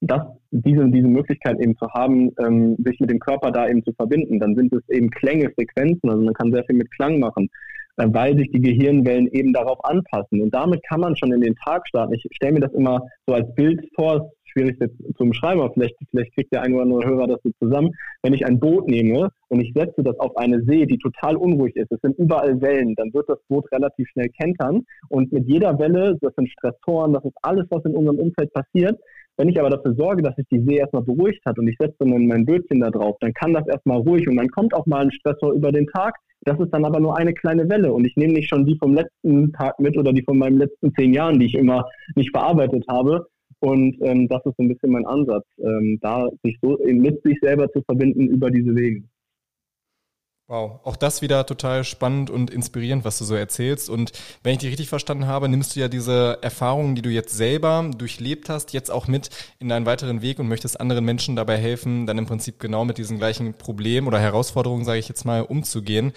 das, diese, diese Möglichkeit eben zu haben, ähm, sich mit dem Körper da eben zu verbinden, dann sind es eben Klänge, Frequenzen, also man kann sehr viel mit Klang machen, äh, weil sich die Gehirnwellen eben darauf anpassen. Und damit kann man schon in den Tag starten. Ich stelle mir das immer so als Bild vor, schwierig jetzt zu beschreiben, aber vielleicht, vielleicht kriegt der ein oder andere Hörer das so zusammen. Wenn ich ein Boot nehme und ich setze das auf eine See, die total unruhig ist, es sind überall Wellen, dann wird das Boot relativ schnell kentern und mit jeder Welle, das sind Stressoren, das ist alles, was in unserem Umfeld passiert, wenn ich aber dafür sorge, dass sich die See erstmal beruhigt hat und ich setze mein, mein Bötchen da drauf, dann kann das erstmal ruhig und dann kommt auch mal ein Stressor über den Tag. Das ist dann aber nur eine kleine Welle und ich nehme nicht schon die vom letzten Tag mit oder die von meinen letzten zehn Jahren, die ich immer nicht verarbeitet habe, und ähm, das ist so ein bisschen mein Ansatz, ähm, da sich so mit sich selber zu verbinden über diese Wege. Wow, auch das wieder total spannend und inspirierend, was du so erzählst. Und wenn ich dich richtig verstanden habe, nimmst du ja diese Erfahrungen, die du jetzt selber durchlebt hast, jetzt auch mit in deinen weiteren Weg und möchtest anderen Menschen dabei helfen, dann im Prinzip genau mit diesen gleichen Problemen oder Herausforderungen, sage ich jetzt mal, umzugehen.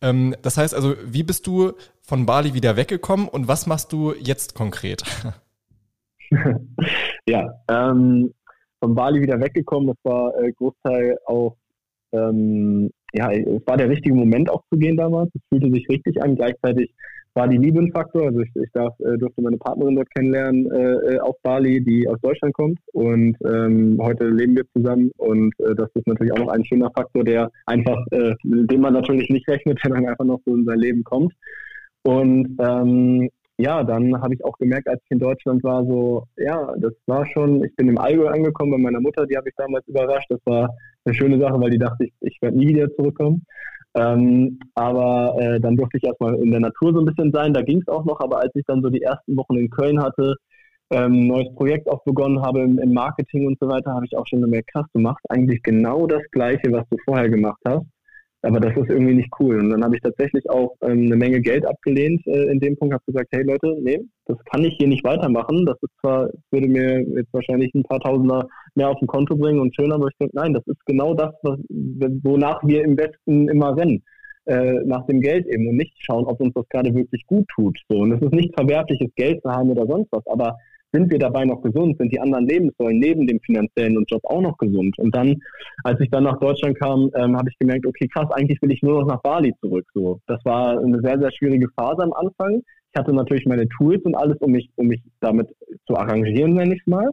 Ähm, das heißt also, wie bist du von Bali wieder weggekommen und was machst du jetzt konkret? ja, ähm, von Bali wieder weggekommen. Das war äh, Großteil auch ähm, ja, es war der richtige Moment auch zu gehen damals. Es fühlte sich richtig an. Gleichzeitig war die Liebe ein Faktor. Also ich, ich darf, äh, durfte meine Partnerin dort kennenlernen äh, auf Bali, die aus Deutschland kommt. Und ähm, heute leben wir zusammen. Und äh, das ist natürlich auch noch ein schöner Faktor, der einfach, äh, dem man natürlich nicht rechnet, der dann einfach noch so in sein Leben kommt. Und ähm, ja, dann habe ich auch gemerkt, als ich in Deutschland war, so, ja, das war schon, ich bin im Allgäu angekommen bei meiner Mutter, die habe ich damals überrascht. Das war eine schöne Sache, weil die dachte, ich, ich werde nie wieder zurückkommen. Ähm, aber äh, dann durfte ich erstmal in der Natur so ein bisschen sein, da ging es auch noch, aber als ich dann so die ersten Wochen in Köln hatte, ähm, neues Projekt auch begonnen habe im, im Marketing und so weiter, habe ich auch schon gemerkt, krass, du machst eigentlich genau das Gleiche, was du vorher gemacht hast. Aber das ist irgendwie nicht cool. Und dann habe ich tatsächlich auch ähm, eine Menge Geld abgelehnt äh, in dem Punkt, habe gesagt, hey Leute, nee, das kann ich hier nicht weitermachen. Das ist zwar, würde mir jetzt wahrscheinlich ein paar Tausender mehr auf dem Konto bringen und schön, aber ich denke, nein, das ist genau das, was, wonach wir im Westen immer rennen. Äh, nach dem Geld eben und nicht schauen, ob uns das gerade wirklich gut tut. So. Und es ist nicht verwerfliches Geld zu haben oder sonst was, aber sind wir dabei noch gesund? Sind die anderen Lebenssäulen neben dem finanziellen und Job auch noch gesund? Und dann, als ich dann nach Deutschland kam, ähm, habe ich gemerkt, okay, krass, eigentlich will ich nur noch nach Bali zurück. So, das war eine sehr, sehr schwierige Phase am Anfang. Ich hatte natürlich meine Tools und alles, um mich, um mich damit zu arrangieren, nenne ich es mal.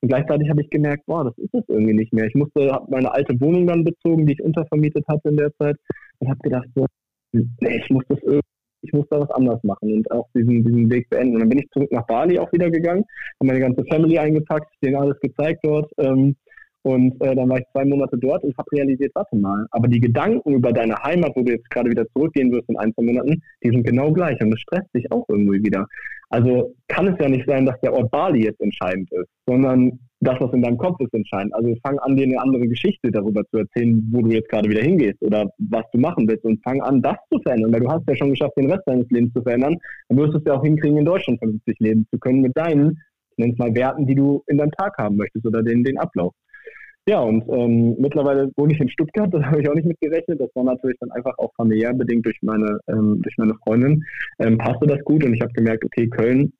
Und gleichzeitig habe ich gemerkt, boah, das ist es irgendwie nicht mehr. Ich musste, habe meine alte Wohnung dann bezogen, die ich untervermietet hatte in der Zeit und habe gedacht, so, nee, ich muss das irgendwie ich muss da was anders machen und auch diesen, diesen Weg beenden. Und dann bin ich zurück nach Bali auch wieder gegangen, habe meine ganze Family eingepackt, denen alles gezeigt dort. Ähm, und äh, dann war ich zwei Monate dort und habe realisiert, warte mal, aber die Gedanken über deine Heimat, wo du jetzt gerade wieder zurückgehen wirst in ein, zwei Monaten, die sind genau gleich und das stresst dich auch irgendwie wieder. Also kann es ja nicht sein, dass der Ort Bali jetzt entscheidend ist, sondern das, was in deinem Kopf ist, entscheidend. Also fang an, dir eine andere Geschichte darüber zu erzählen, wo du jetzt gerade wieder hingehst oder was du machen willst und fang an, das zu verändern, weil du hast ja schon geschafft, den Rest deines Lebens zu verändern. Dann wirst du es ja auch hinkriegen, in Deutschland vernünftig leben zu können mit deinen, ich nenne es mal Werten, die du in deinem Tag haben möchtest oder den, den Ablauf. Ja, und ähm, mittlerweile wohne ich in Stuttgart, das habe ich auch nicht mitgerechnet. Das war natürlich dann einfach auch familiär bedingt durch meine, ähm, durch meine Freundin. Ähm, passte das gut und ich habe gemerkt, okay, Köln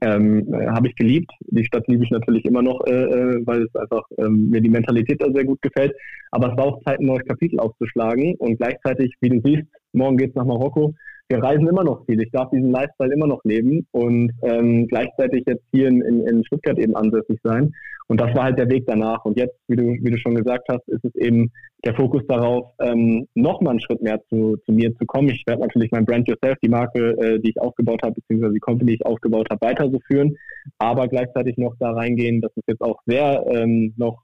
ähm, habe ich geliebt. Die Stadt liebe ich natürlich immer noch, äh, äh, weil es einfach ähm, mir die Mentalität da sehr gut gefällt. Aber es war auch Zeit, ein neues Kapitel aufzuschlagen. Und gleichzeitig, wie du siehst, morgen geht es nach Marokko. Wir reisen immer noch viel. Ich darf diesen Lifestyle immer noch leben und ähm, gleichzeitig jetzt hier in, in, in Stuttgart eben ansässig sein. Und das war halt der Weg danach. Und jetzt, wie du, wie du schon gesagt hast, ist es eben der Fokus darauf, ähm, noch mal einen Schritt mehr zu, zu mir zu kommen. Ich werde natürlich mein Brand Yourself, die Marke, äh, die ich aufgebaut habe, beziehungsweise die Company, die ich aufgebaut habe, weiter so führen, aber gleichzeitig noch da reingehen, dass es jetzt auch sehr ähm, noch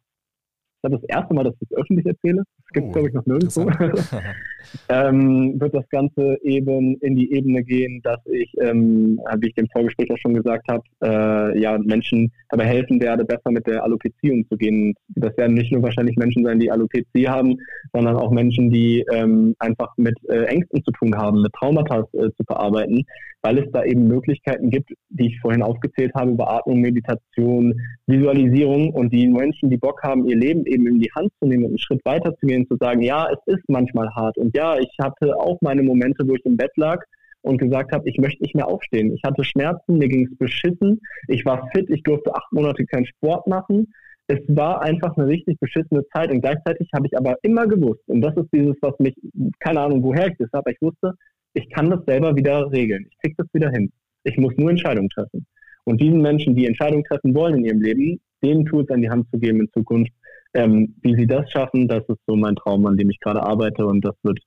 das ist das erste Mal, dass ich es öffentlich erzähle. Das gibt es, oh, glaube ich, noch nirgendwo. ähm, wird das Ganze eben in die Ebene gehen, dass ich, ähm, wie ich dem Vorgespräch auch schon gesagt habe, äh, ja, Menschen dabei helfen werde, besser mit der Alopezie umzugehen. Das werden nicht nur wahrscheinlich Menschen sein, die Alopezie haben, sondern auch Menschen, die ähm, einfach mit äh, Ängsten zu tun haben, mit Traumata äh, zu verarbeiten, weil es da eben Möglichkeiten gibt, die ich vorhin aufgezählt habe, über Atmung, Meditation, Visualisierung und die Menschen, die Bock haben, ihr Leben eben in die Hand zu nehmen und einen Schritt weiter zu gehen, zu sagen, ja, es ist manchmal hart und ja, ich hatte auch meine Momente, wo ich im Bett lag und gesagt habe, ich möchte nicht mehr aufstehen. Ich hatte Schmerzen, mir ging es beschissen, ich war fit, ich durfte acht Monate keinen Sport machen. Es war einfach eine richtig beschissene Zeit und gleichzeitig habe ich aber immer gewusst, und das ist dieses, was mich, keine Ahnung, woher ich das habe, ich wusste, ich kann das selber wieder regeln. Ich kriege das wieder hin. Ich muss nur Entscheidungen treffen. Und diesen Menschen, die Entscheidungen treffen wollen in ihrem Leben, denen Tools an die Hand zu geben in Zukunft, ähm, wie sie das schaffen, das ist so mein Traum, an dem ich gerade arbeite und das wird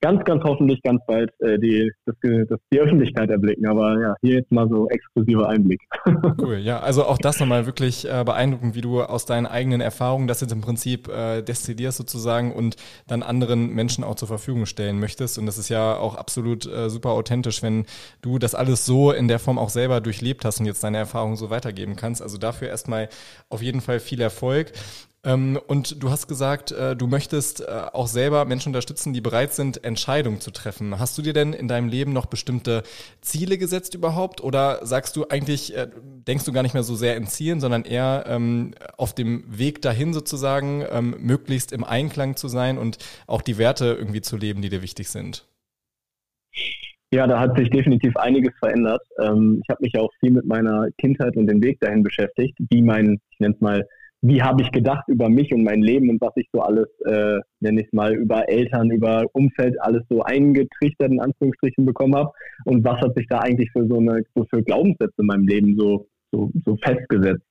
ganz, ganz hoffentlich ganz bald äh, die, das, das, die Öffentlichkeit erblicken. Aber ja, hier jetzt mal so exklusiver Einblick. Cool, ja, also auch das nochmal wirklich äh, beeindruckend, wie du aus deinen eigenen Erfahrungen das jetzt im Prinzip äh, destillierst sozusagen und dann anderen Menschen auch zur Verfügung stellen möchtest. Und das ist ja auch absolut äh, super authentisch, wenn du das alles so in der Form auch selber durchlebt hast und jetzt deine Erfahrungen so weitergeben kannst. Also dafür erstmal auf jeden Fall viel Erfolg. Ähm, und du hast gesagt, äh, du möchtest äh, auch selber Menschen unterstützen, die bereit sind, Entscheidungen zu treffen. Hast du dir denn in deinem Leben noch bestimmte Ziele gesetzt überhaupt? Oder sagst du eigentlich, äh, denkst du gar nicht mehr so sehr in Zielen, sondern eher ähm, auf dem Weg dahin sozusagen, ähm, möglichst im Einklang zu sein und auch die Werte irgendwie zu leben, die dir wichtig sind? Ja, da hat sich definitiv einiges verändert. ich habe mich auch viel mit meiner Kindheit und dem Weg dahin beschäftigt, wie mein, ich nenne es mal, wie habe ich gedacht über mich und mein Leben und was ich so alles, äh, nenne ich mal, über Eltern, über Umfeld alles so eingetrichtert in Anführungsstrichen bekommen habe und was hat sich da eigentlich für so eine so für Glaubenssätze in meinem Leben so so, so festgesetzt.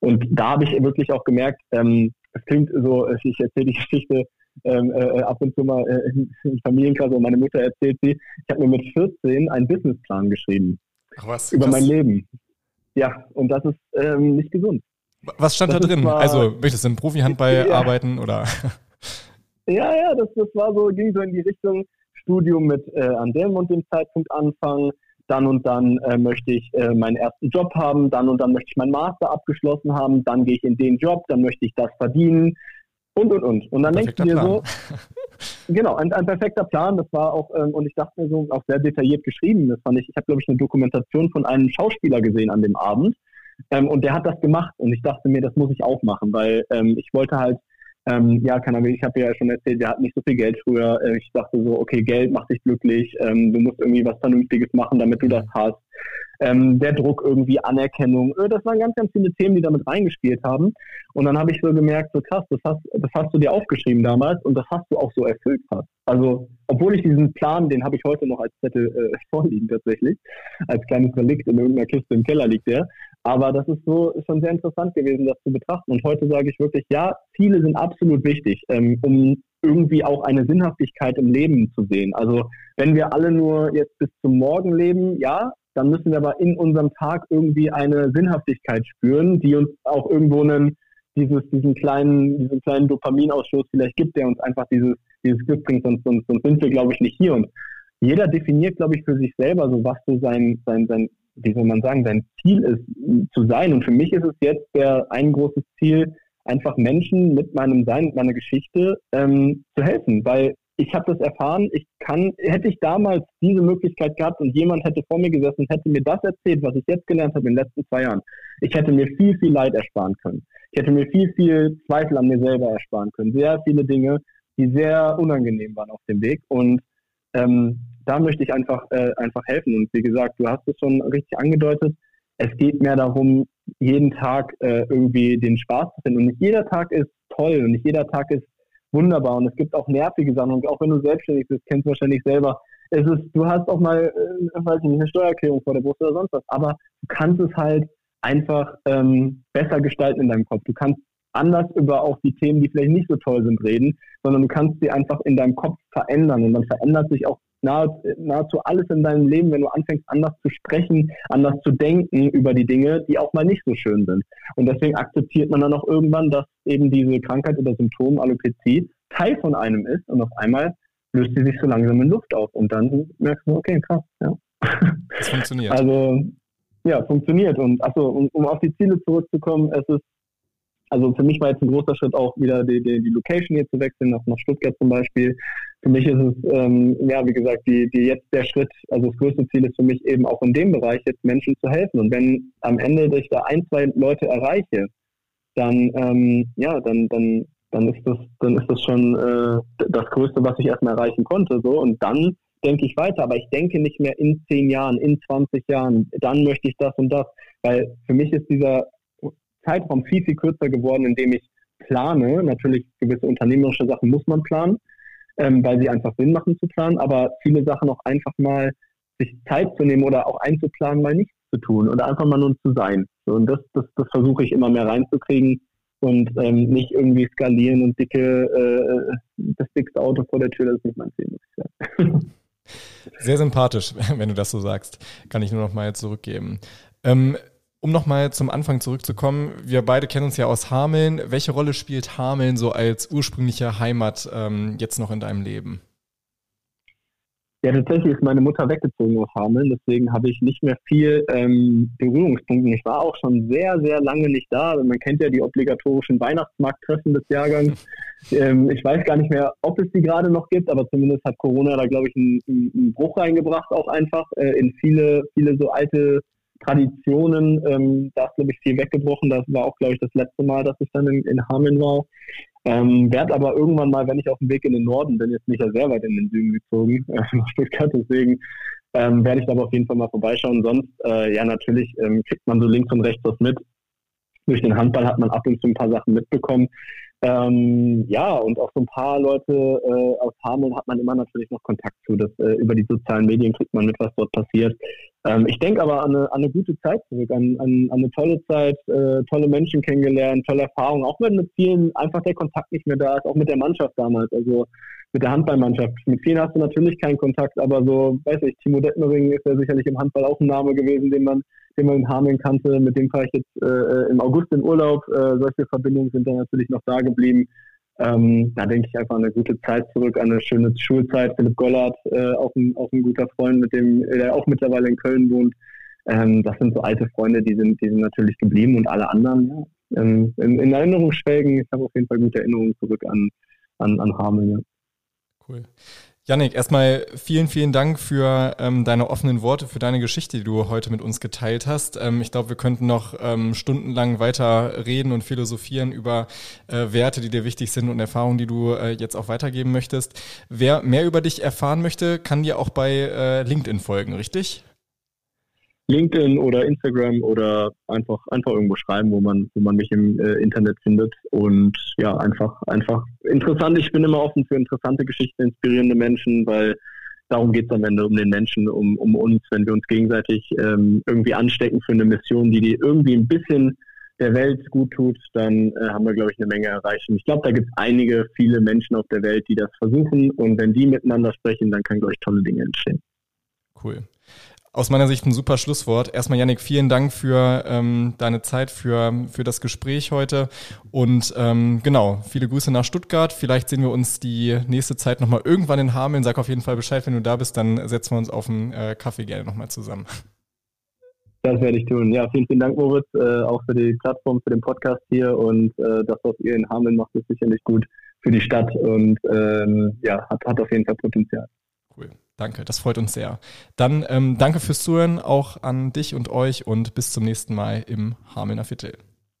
Und da habe ich wirklich auch gemerkt, ähm, es klingt so, ich erzähle die Geschichte ähm, äh, ab und zu mal äh, im Familienkreis, und meine Mutter erzählt sie, ich habe mir mit 14 einen Businessplan geschrieben. Ach was, über mein Leben. Ja, und das ist ähm, nicht gesund. Was stand das da drin? War, also, möchtest du im Profi-Handball ja. arbeiten oder? Ja, ja, das, das war so, ging so in die Richtung Studium mit äh, an dem und dem Zeitpunkt anfangen. Dann und dann äh, möchte ich äh, meinen ersten Job haben, dann und dann möchte ich meinen Master abgeschlossen haben, dann gehe ich in den Job, dann möchte ich das verdienen und und und. Und dann denkst du dir Plan. so, genau, ein, ein, perfekter Plan. Das war auch, ähm, und ich dachte mir so, auch sehr detailliert geschrieben. Das fand ich, ich habe, glaube ich, eine Dokumentation von einem Schauspieler gesehen an dem Abend. Ähm, und der hat das gemacht und ich dachte mir, das muss ich auch machen, weil ähm, ich wollte halt, ähm, ja, keine Ahnung, ich habe ja schon erzählt, wir hatten nicht so viel Geld früher. Äh, ich dachte so, okay, Geld macht dich glücklich, ähm, du musst irgendwie was Vernünftiges machen, damit du das hast ähm, der Druck irgendwie, Anerkennung. Äh, das waren ganz, ganz viele Themen, die damit reingespielt haben. Und dann habe ich so gemerkt, so krass, das hast, das hast du dir aufgeschrieben damals und das hast du auch so erfüllt hast. Also, obwohl ich diesen Plan, den habe ich heute noch als Zettel äh, vorliegen tatsächlich, als kleines Relikt in irgendeiner Kiste im Keller liegt der. Aber das ist so schon sehr interessant gewesen, das zu betrachten. Und heute sage ich wirklich, ja, Ziele sind absolut wichtig, ähm, um irgendwie auch eine Sinnhaftigkeit im Leben zu sehen. Also wenn wir alle nur jetzt bis zum Morgen leben, ja, dann müssen wir aber in unserem Tag irgendwie eine Sinnhaftigkeit spüren, die uns auch irgendwo einen, dieses, diesen kleinen, diesen kleinen Dopaminausschuss vielleicht gibt, der uns einfach dieses, dieses Glück bringt, sonst, sonst, sonst sind wir, glaube ich, nicht hier. Und jeder definiert, glaube ich, für sich selber so, was so sein, sein, sein, wie soll man sagen, sein Ziel ist, zu sein. Und für mich ist es jetzt der, ein großes Ziel, einfach Menschen mit meinem Sein, mit meiner Geschichte ähm, zu helfen, weil ich habe das erfahren, ich kann, hätte ich damals diese Möglichkeit gehabt und jemand hätte vor mir gesessen und hätte mir das erzählt, was ich jetzt gelernt habe in den letzten zwei Jahren, ich hätte mir viel, viel Leid ersparen können. Ich hätte mir viel, viel Zweifel an mir selber ersparen können. Sehr viele Dinge, die sehr unangenehm waren auf dem Weg. Und ähm, da möchte ich einfach, äh, einfach helfen. Und wie gesagt, du hast es schon richtig angedeutet. Es geht mehr darum, jeden Tag äh, irgendwie den Spaß zu finden. Und nicht jeder Tag ist toll und nicht jeder Tag ist wunderbar. Und es gibt auch nervige Sachen. Und auch wenn du selbstständig bist, kennst du wahrscheinlich selber. Es ist, du hast auch mal, äh, weiß nicht, eine Steuererklärung vor der Brust oder sonst was. Aber du kannst es halt einfach ähm, besser gestalten in deinem Kopf. Du kannst anders über auch die Themen, die vielleicht nicht so toll sind, reden, sondern du kannst sie einfach in deinem Kopf verändern. Und dann verändert sich auch nahezu alles in deinem Leben, wenn du anfängst, anders zu sprechen, anders zu denken über die Dinge, die auch mal nicht so schön sind. Und deswegen akzeptiert man dann auch irgendwann, dass eben diese Krankheit oder Symptom Alopezie Teil von einem ist und auf einmal löst sie sich so langsam in Luft auf und dann merkst du, okay, krass, ja. Das funktioniert. Also, ja, funktioniert. Und achso, um, um auf die Ziele zurückzukommen, es ist also für mich war jetzt ein großer Schritt auch wieder die, die, die Location hier zu wechseln, nach, nach Stuttgart zum Beispiel. Für mich ist es, ähm, ja, wie gesagt, die, die jetzt der Schritt, also das größte Ziel ist für mich eben auch in dem Bereich jetzt Menschen zu helfen. Und wenn am Ende ich da ein, zwei Leute erreiche, dann, ähm, ja, dann, dann, dann ist das, dann ist das schon äh, das Größte, was ich erstmal erreichen konnte. So. Und dann denke ich weiter, aber ich denke nicht mehr in zehn Jahren, in 20 Jahren, dann möchte ich das und das. Weil für mich ist dieser Zeitraum viel, viel kürzer geworden, indem ich plane. Natürlich gewisse unternehmerische Sachen muss man planen, ähm, weil sie einfach Sinn machen zu planen, aber viele Sachen auch einfach mal sich Zeit zu nehmen oder auch einzuplanen, mal nichts zu tun oder einfach mal nur zu sein. So, und das, das, das versuche ich immer mehr reinzukriegen und ähm, nicht irgendwie skalieren und dicke, äh, das dickste Auto vor der Tür, das ist nicht mein Ziel, muss. Sehr sympathisch, wenn du das so sagst. Kann ich nur noch mal zurückgeben. Ähm, um nochmal zum Anfang zurückzukommen, wir beide kennen uns ja aus Hameln. Welche Rolle spielt Hameln so als ursprüngliche Heimat ähm, jetzt noch in deinem Leben? Ja, tatsächlich ist meine Mutter weggezogen aus Hameln, deswegen habe ich nicht mehr viel ähm, Berührungspunkte. Ich war auch schon sehr, sehr lange nicht da. Man kennt ja die obligatorischen Weihnachtsmarkttreffen des Jahrgangs. ähm, ich weiß gar nicht mehr, ob es die gerade noch gibt, aber zumindest hat Corona da, glaube ich, einen, einen, Bruch reingebracht, auch einfach äh, in viele, viele so alte Traditionen, ähm, da ist, glaube ich, viel weggebrochen. Das war auch, glaube ich, das letzte Mal, dass ich dann in, in Hameln war. Ähm, werd aber irgendwann mal, wenn ich auf dem Weg in den Norden bin, jetzt nicht ja sehr weit in den Süden gezogen, äh, nach Stuttgart, deswegen ähm, werde ich da aber auf jeden Fall mal vorbeischauen. Sonst, äh, ja, natürlich ähm, kriegt man so links und rechts was mit. durch den Handball hat man ab und zu ein paar Sachen mitbekommen. Ähm, ja, und auch so ein paar Leute äh, aus Hameln hat man immer natürlich noch Kontakt zu. Das, äh, über die sozialen Medien kriegt man mit, was dort passiert. Ähm, ich denke aber an eine, an eine, gute Zeit zurück, an, an, an eine tolle Zeit, äh, tolle Menschen kennengelernt, tolle Erfahrungen, auch wenn mit vielen einfach der Kontakt nicht mehr da ist, auch mit der Mannschaft damals. Also mit der Handballmannschaft. Mit vielen hast du natürlich keinen Kontakt, aber so, weiß ich, Timo Detmering ist ja sicherlich im Handball auch ein Name gewesen, den man, den man in Hameln kannte. Mit dem fahre ich jetzt äh, im August in Urlaub. Äh, solche Verbindungen sind dann natürlich noch da geblieben. Ähm, da denke ich einfach an eine gute Zeit zurück, an eine schöne Schulzeit. Philipp Gollert, äh, auch, ein, auch ein guter Freund, mit dem, der auch mittlerweile in Köln wohnt. Ähm, das sind so alte Freunde, die sind, die sind natürlich geblieben und alle anderen, ja, ähm, in, in Erinnerung schwelgen. Ich habe auf jeden Fall gute Erinnerungen zurück an, an, an Hameln. Ja. Cool. Janik, erstmal vielen, vielen Dank für ähm, deine offenen Worte, für deine Geschichte, die du heute mit uns geteilt hast. Ähm, ich glaube, wir könnten noch ähm, stundenlang weiter reden und philosophieren über äh, Werte, die dir wichtig sind und Erfahrungen, die du äh, jetzt auch weitergeben möchtest. Wer mehr über dich erfahren möchte, kann dir auch bei äh, LinkedIn folgen, richtig? LinkedIn oder Instagram oder einfach einfach irgendwo schreiben, wo man wo man mich im äh, Internet findet und ja einfach einfach interessant. Ich bin immer offen für interessante Geschichten, inspirierende Menschen, weil darum geht es am Ende um den Menschen, um um uns, wenn wir uns gegenseitig ähm, irgendwie anstecken für eine Mission, die die irgendwie ein bisschen der Welt gut tut, dann äh, haben wir, glaube ich, eine Menge erreicht. Und ich glaube, da gibt es einige, viele Menschen auf der Welt, die das versuchen. Und wenn die miteinander sprechen, dann können, glaube ich, tolle Dinge entstehen. Cool. Aus meiner Sicht ein super Schlusswort. Erstmal, Yannick, vielen Dank für ähm, deine Zeit, für, für das Gespräch heute. Und ähm, genau, viele Grüße nach Stuttgart. Vielleicht sehen wir uns die nächste Zeit nochmal irgendwann in Hameln. Sag auf jeden Fall Bescheid, wenn du da bist, dann setzen wir uns auf einen äh, Kaffee gerne nochmal zusammen. Das werde ich tun. Ja, vielen, vielen Dank, Moritz, äh, auch für die Plattform, für den Podcast hier und äh, das, was ihr in Hameln macht, ist sicherlich gut für die Stadt und ähm, ja, hat, hat auf jeden Fall Potenzial. Danke, das freut uns sehr. Dann ähm, danke fürs Zuhören auch an dich und euch und bis zum nächsten Mal im Hamelner Viertel.